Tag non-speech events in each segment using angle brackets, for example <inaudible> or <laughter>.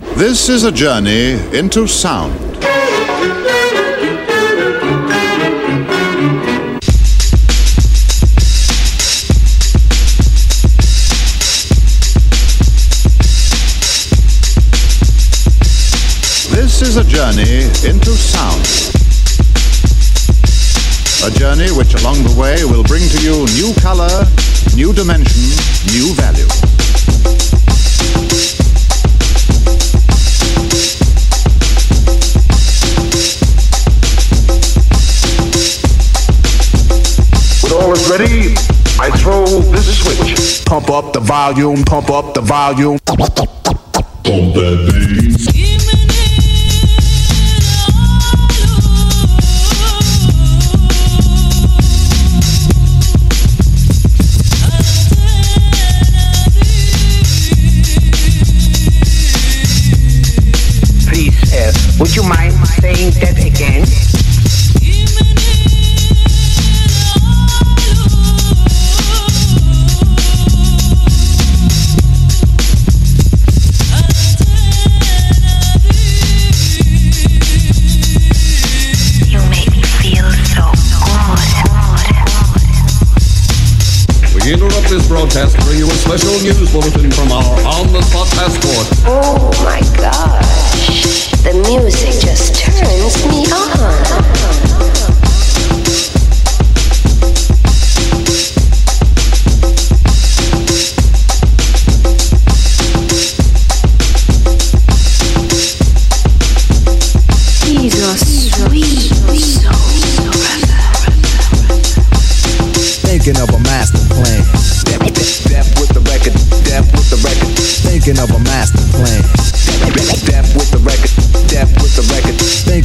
This is a journey into sound. This is a journey into sound. A journey which along the way will bring to you new color, new dimension, new value. All is ready, I throw this switch. Pump up the volume, pump up the volume. Pump that bass. Please, uh, would you mind saying that special news bulletin from our on-the-spot passport. Oh my gosh. The music just turns me on.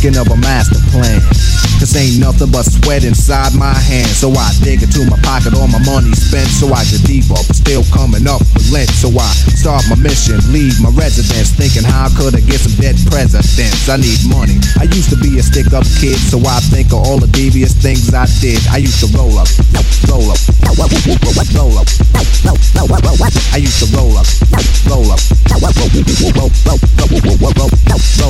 Thinking of a master plan. Ain't nothing but sweat inside my hands. So I dig into my pocket, all my money spent. So I get deeper, but still coming up with lint. So I start my mission, leave my residence. Thinking how I could I get some dead presidents? I need money. I used to be a stick up kid, so I think of all the devious things I did. I used to roll up, roll up, roll up, roll up. I used to roll up, roll up,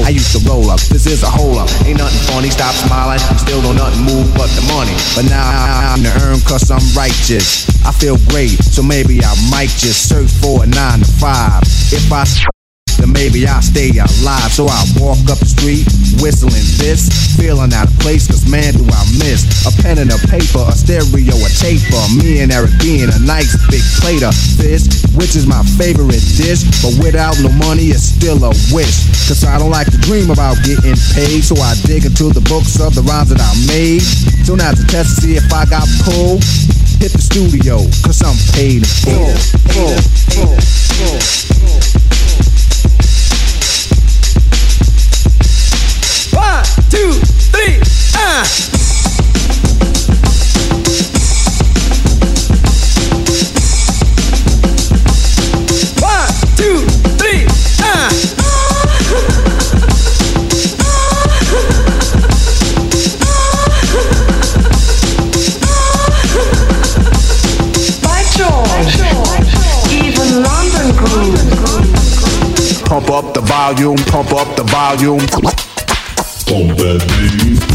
I used to roll up. This is a hole up. Ain't nothing funny. Stop smiling. Still don't nothing move but the money. But now I'm the earn cause I'm righteous. I feel great, so maybe I might just search for a nine to five. If I maybe I'll stay alive. So I walk up the street, whistling this, feeling out of place, cause man, do I miss a pen and a paper, a stereo, a taper. Me and Eric being a nice big plate of fish, which is my favorite dish. But without no money, it's still a wish. Cause I don't like to dream about getting paid, so I dig into the books of the rhymes that I made. So now to test to see if I got pulled. Hit the studio, cause I'm paid in full. One, two, three, ah! By George, even London grooves. Pump up the volume, pump up the volume. Pump that bass.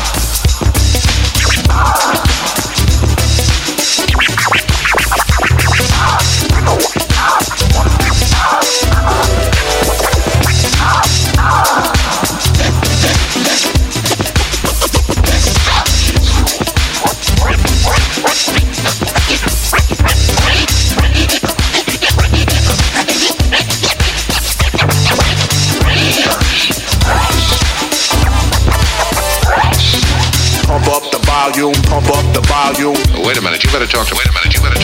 better talk to. Wait a minute. You better.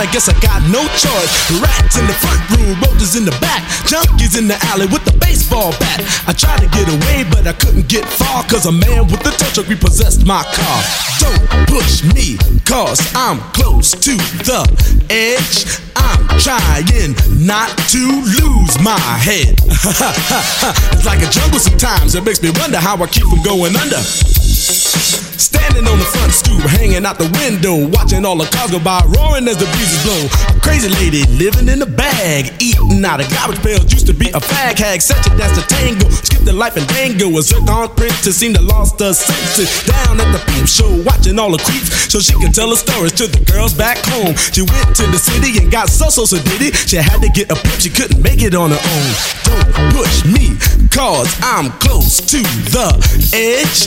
I guess I got no choice. Rats in the front room, roaches in the back, junkies in the alley with the baseball bat. I tried to get away, but I couldn't get far, cause a man with a tow truck repossessed my car. Don't push me, cause I'm close to the edge. I'm trying not to lose my head. <laughs> it's like a jungle sometimes, it makes me wonder how I keep from going under. Standing on the front stoop, hanging out the window, watching all the cars go by, roaring as the breezes blow. A crazy lady living in a bag, eating out of garbage pails. Used to be a fag hag, such a dance to tango. Skipped the life and dango. A zircon princess seemed to lost her senses. Down at the peep show, watching all the creeps, so she could tell her stories to the girls back home. She went to the city and got so so so did it. She had to get a pimp, she couldn't make it on her own. Don't push me, cause I'm close to the edge.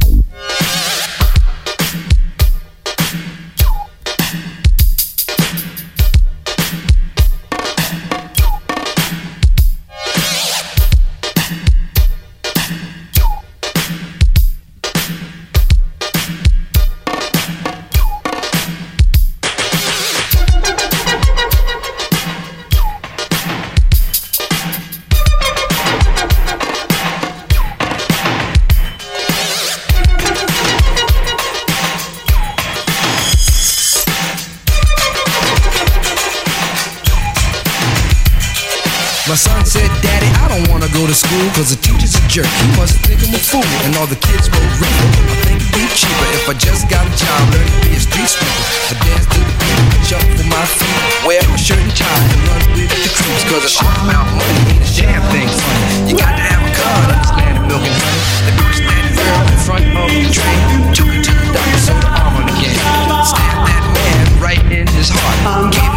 Jerk, he must think I'm a fool And all the kids will real I think it'd be cheaper if I just got a job Learn to be a street sweeper. I dance to the beat, shuffle my feet. Wear my shirt and tie and run with the crews Cause it's all about money, ain't a damn thing funny. You got to have a car, understand the milk and honey. The people standing there in front of the train. Took me to the doctor, so arm on again Stabbed that man right in his heart. Gave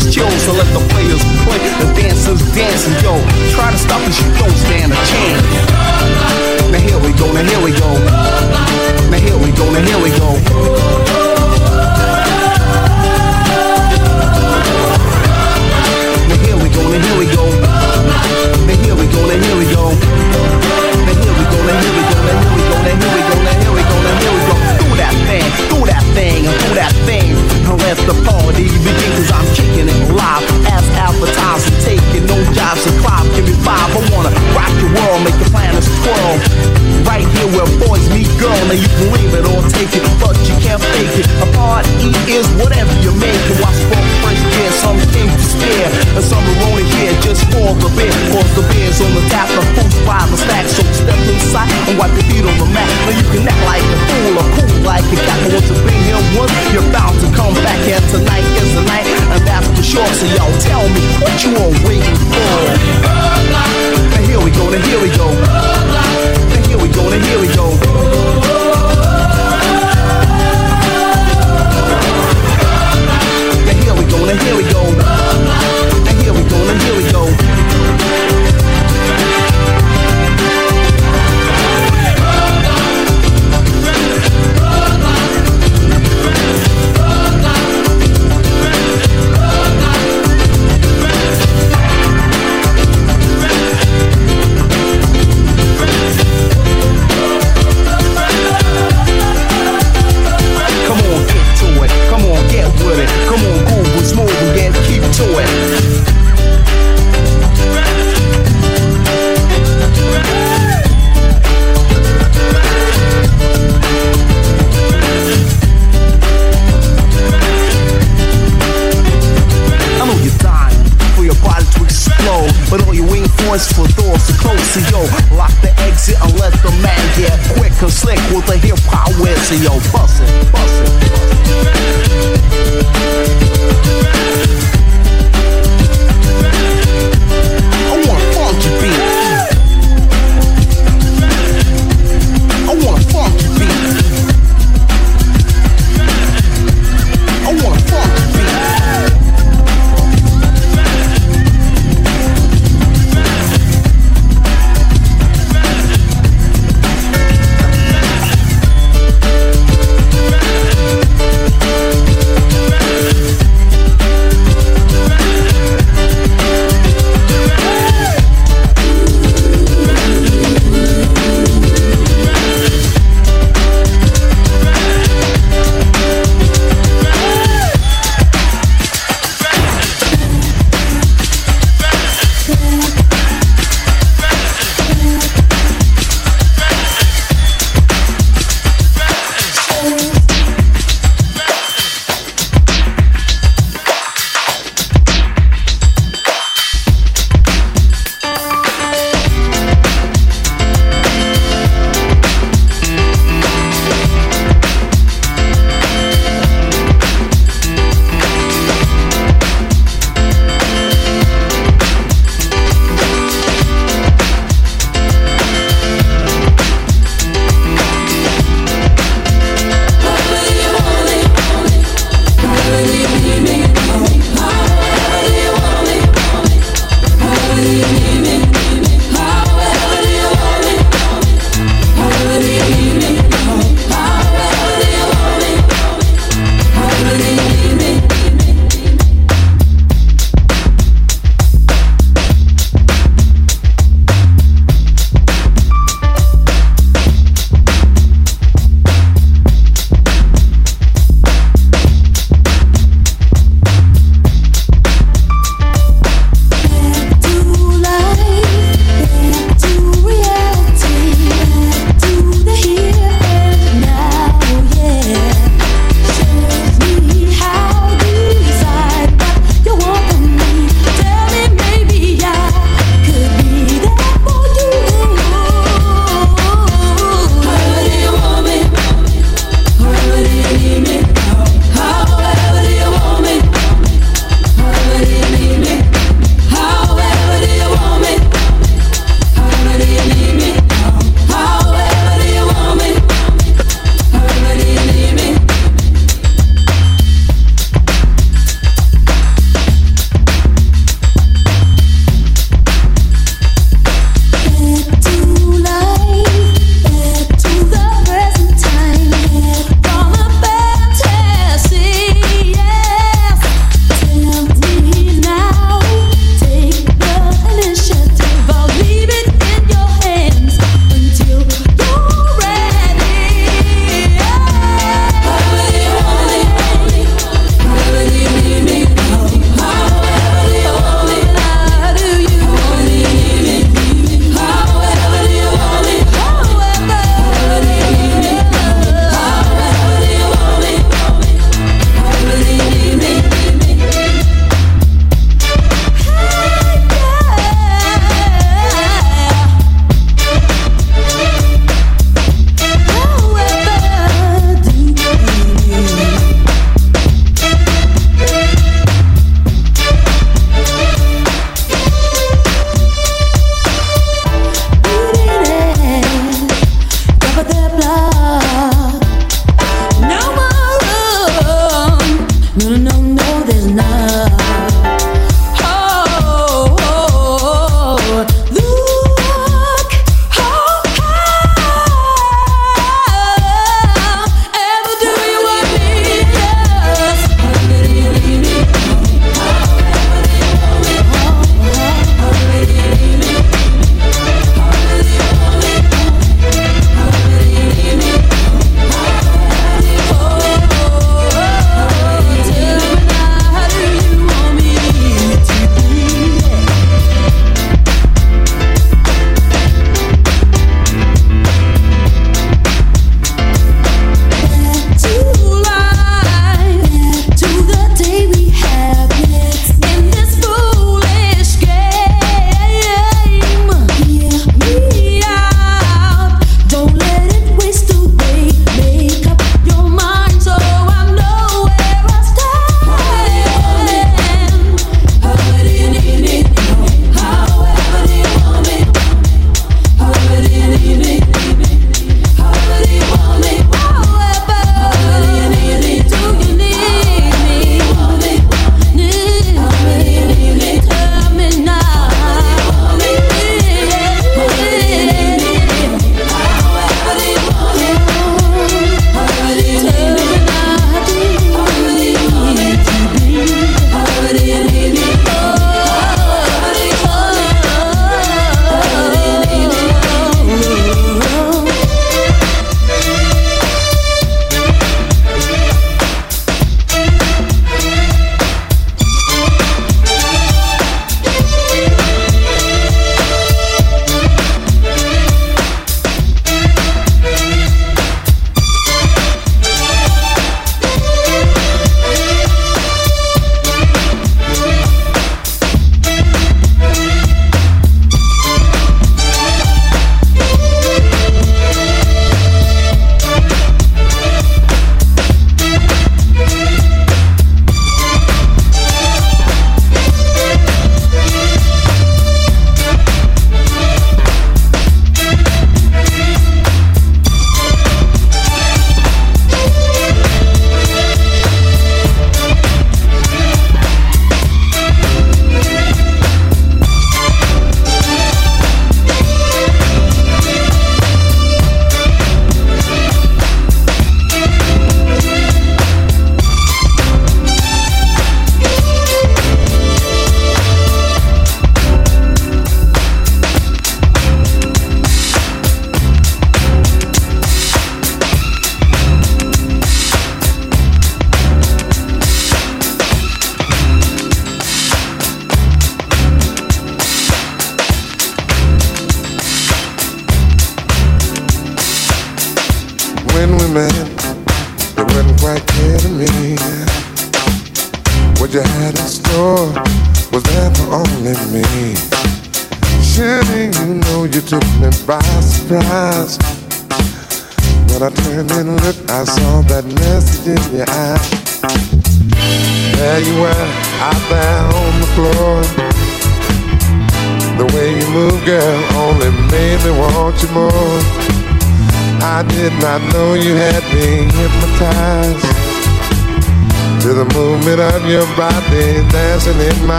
cause everything's chill. So let the girl, now you can leave it or take it, but you can't fake it. A party is whatever you make it. Watch for fresh gear, some came to stare, and some are only here just for the beer. Cause the beer's on the tap, the food's by the stack, so step inside and wipe your feet on the mat. Now you can act like a fool or cool like a cat, but once you've been here once, you're bound to come back here tonight is the night, and that's for sure. So y'all tell me what you all waiting for. Now here we go, now here we go. We go, here we go. Now here we go, now here we go. Now here we go, here we go. Explode, but all you're waiting for doors to close. So yo, lock the exit and let the man get quick and slick with the hip hop whip. So yo, bust it, bust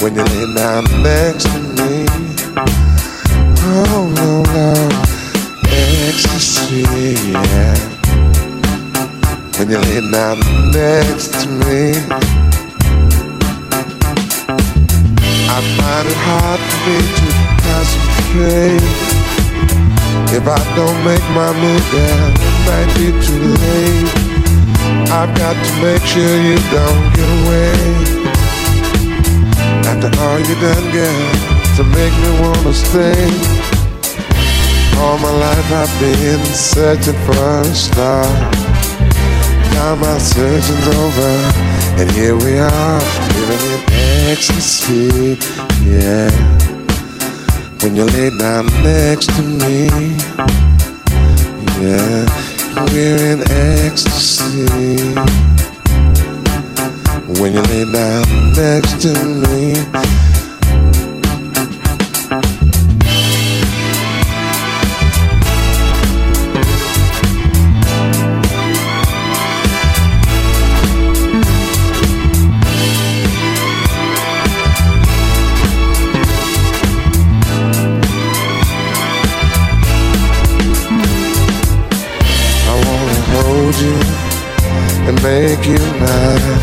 When you lay down next to me, oh no, no, ecstasy, yeah when you lay down next to me. I find it hard for me to concentrate. If I don't make my move, then it might be too late. I've got to make sure you don't get away. After all you done, girl, to make me wanna stay. All my life I've been searching for a star now my searching's over, and here we are, living in ecstasy. Yeah, when you lay down next to me, yeah, we're in ecstasy. When you lay down next to me. Make you mine.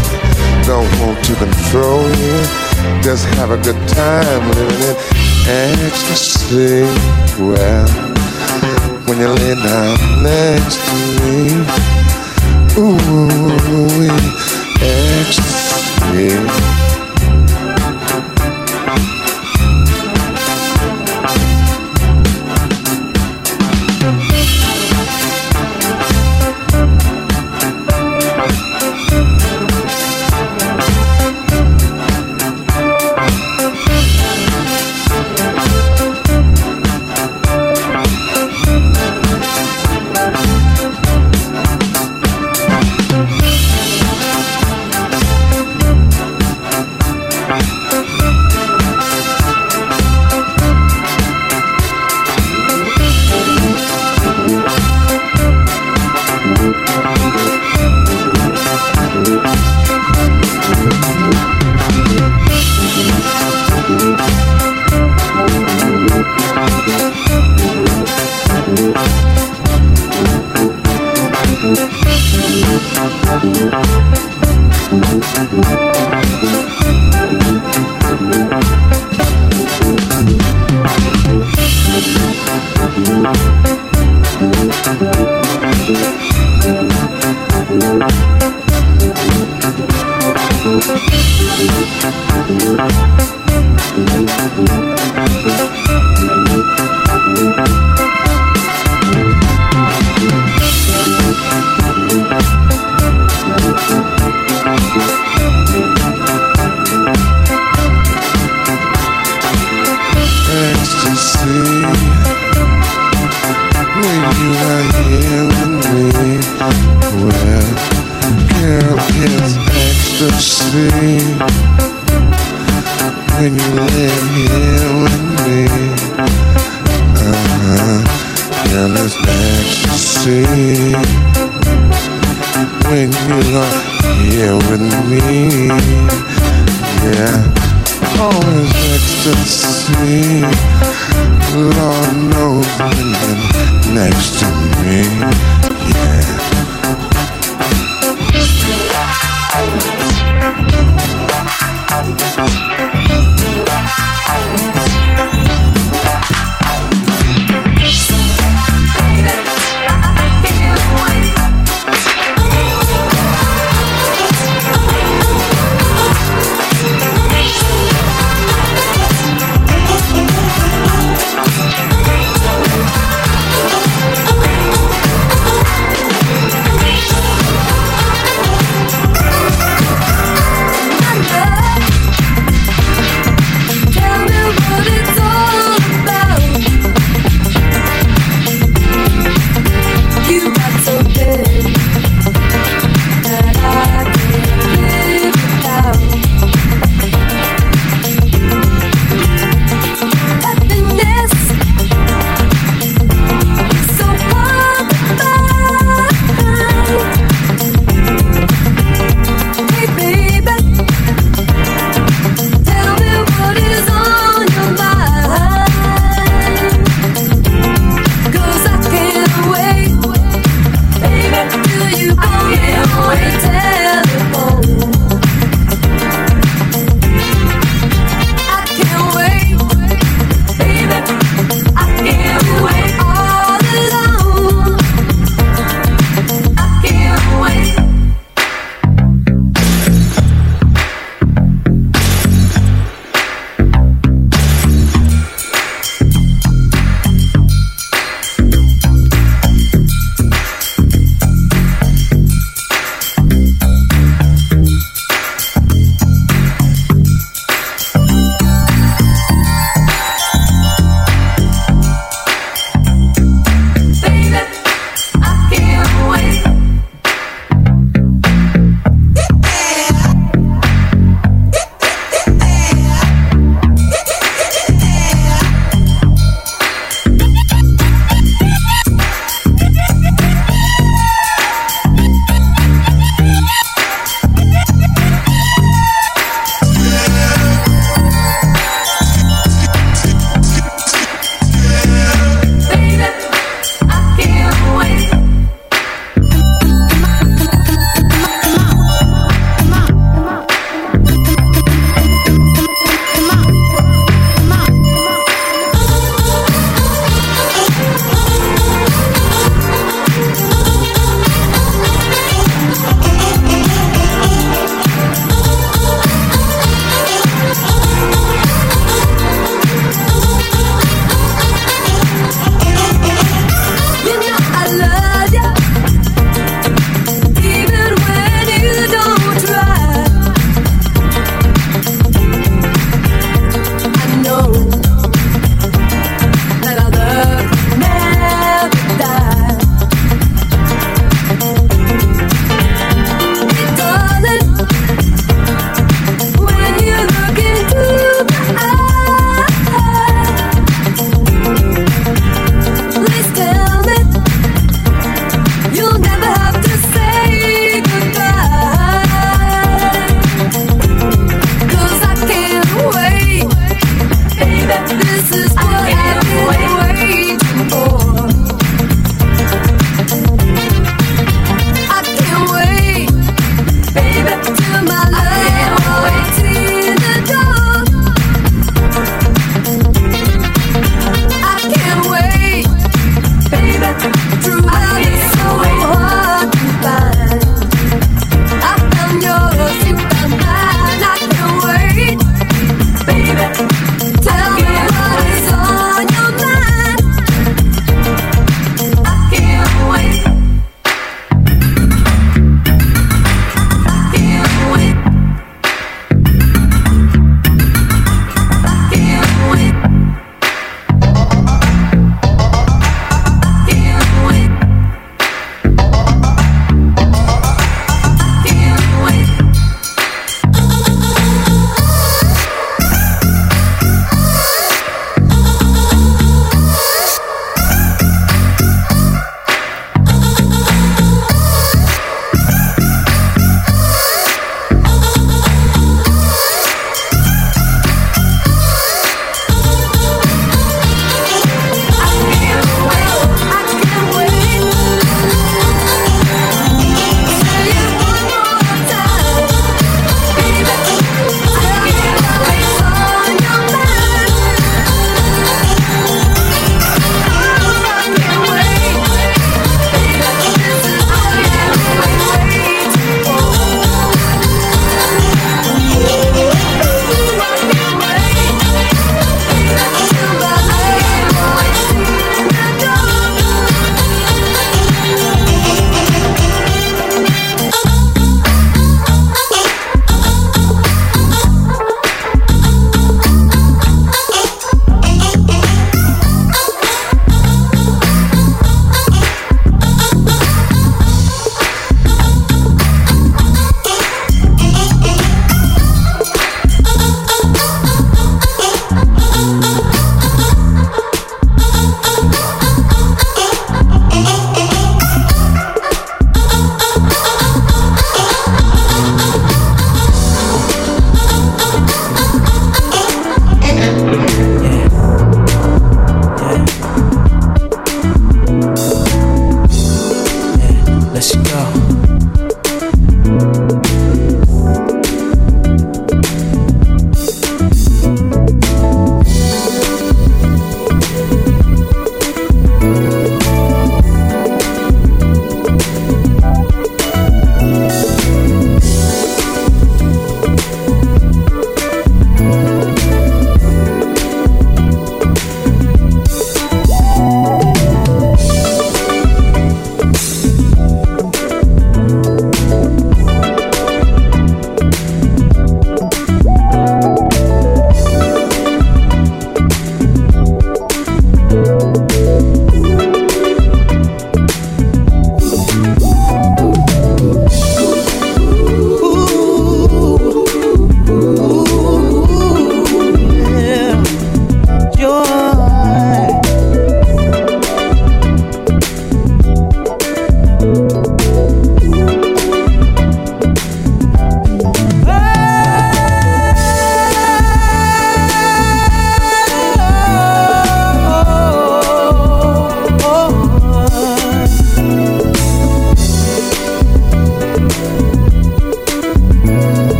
Don't want to control you. Just have a good time living in ecstasy. Well, when you lay down next to me, ooh, ecstasy.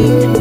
Thank you.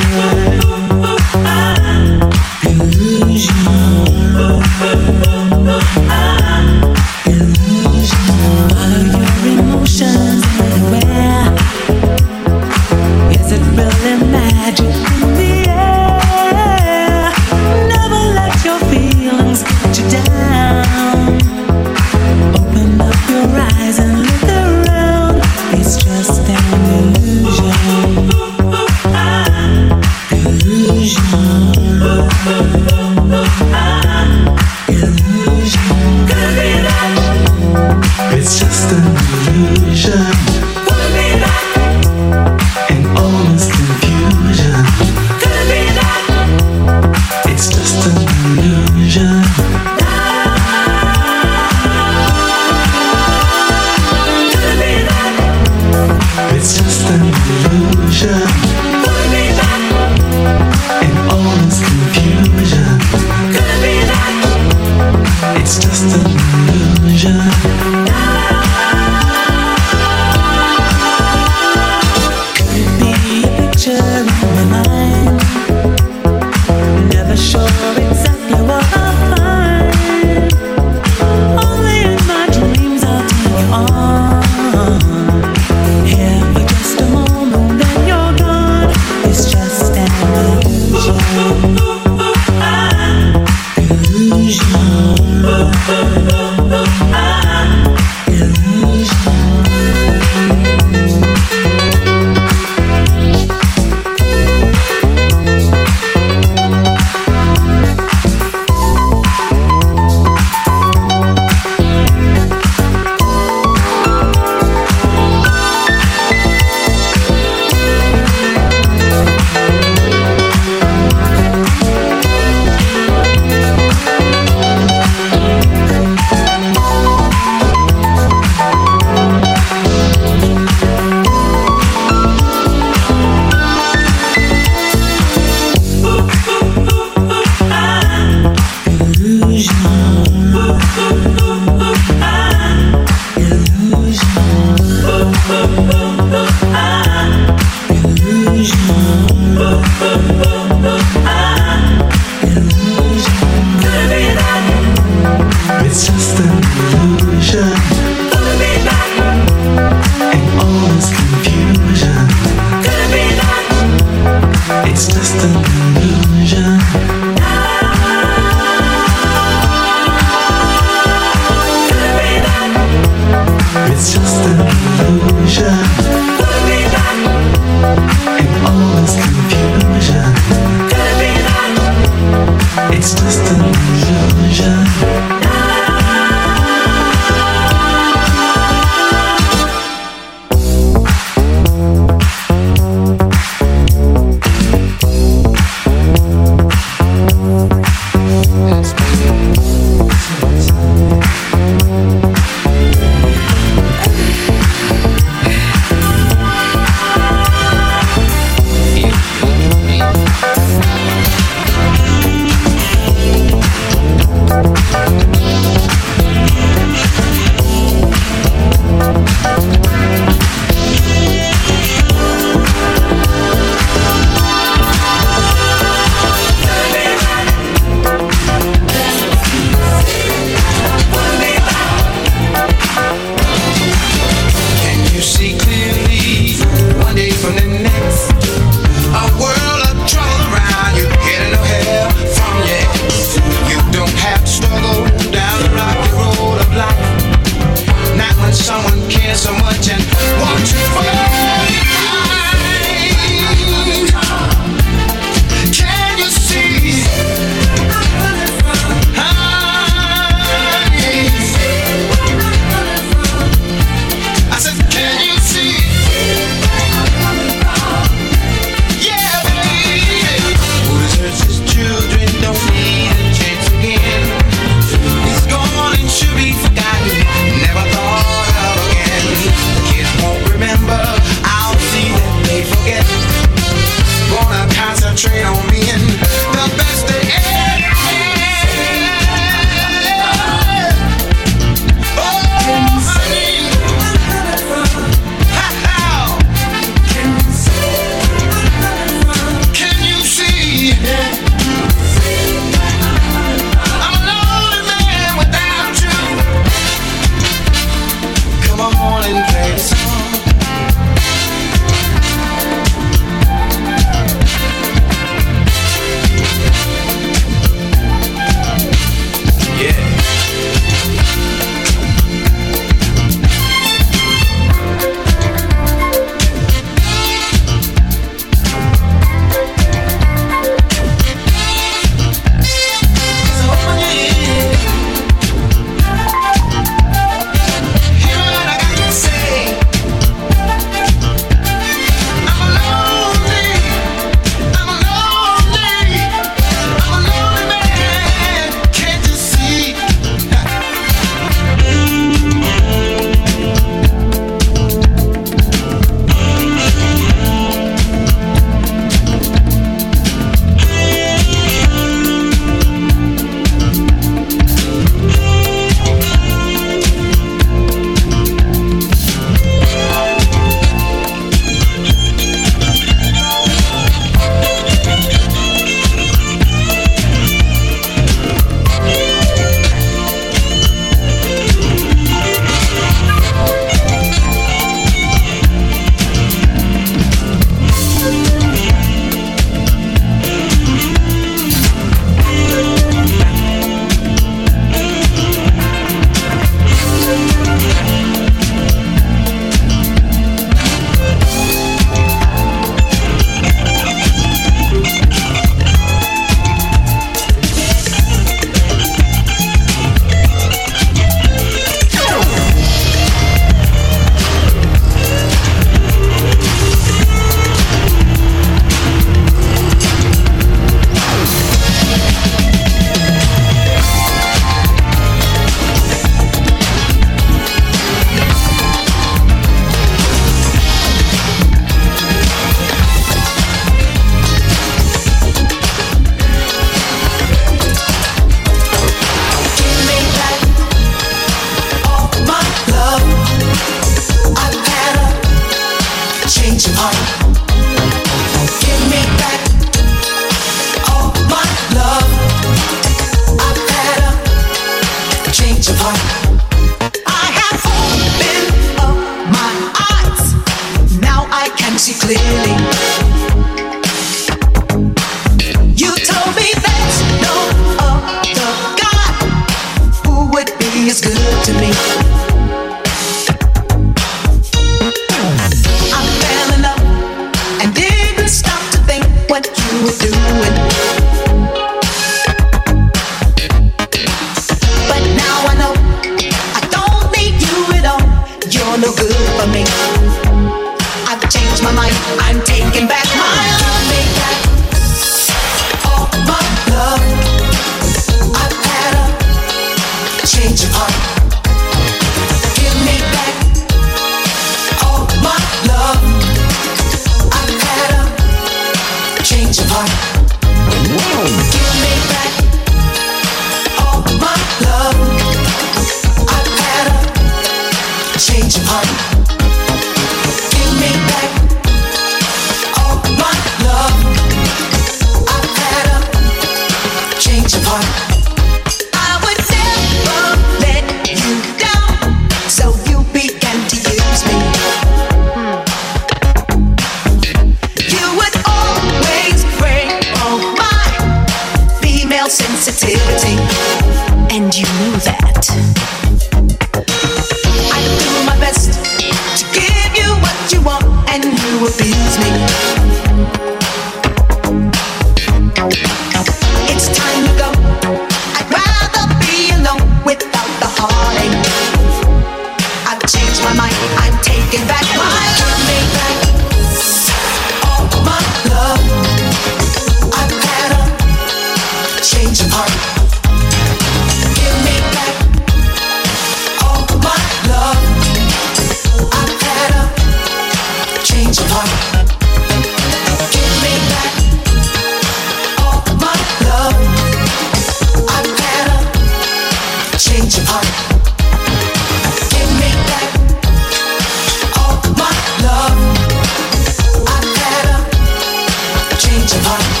change of heart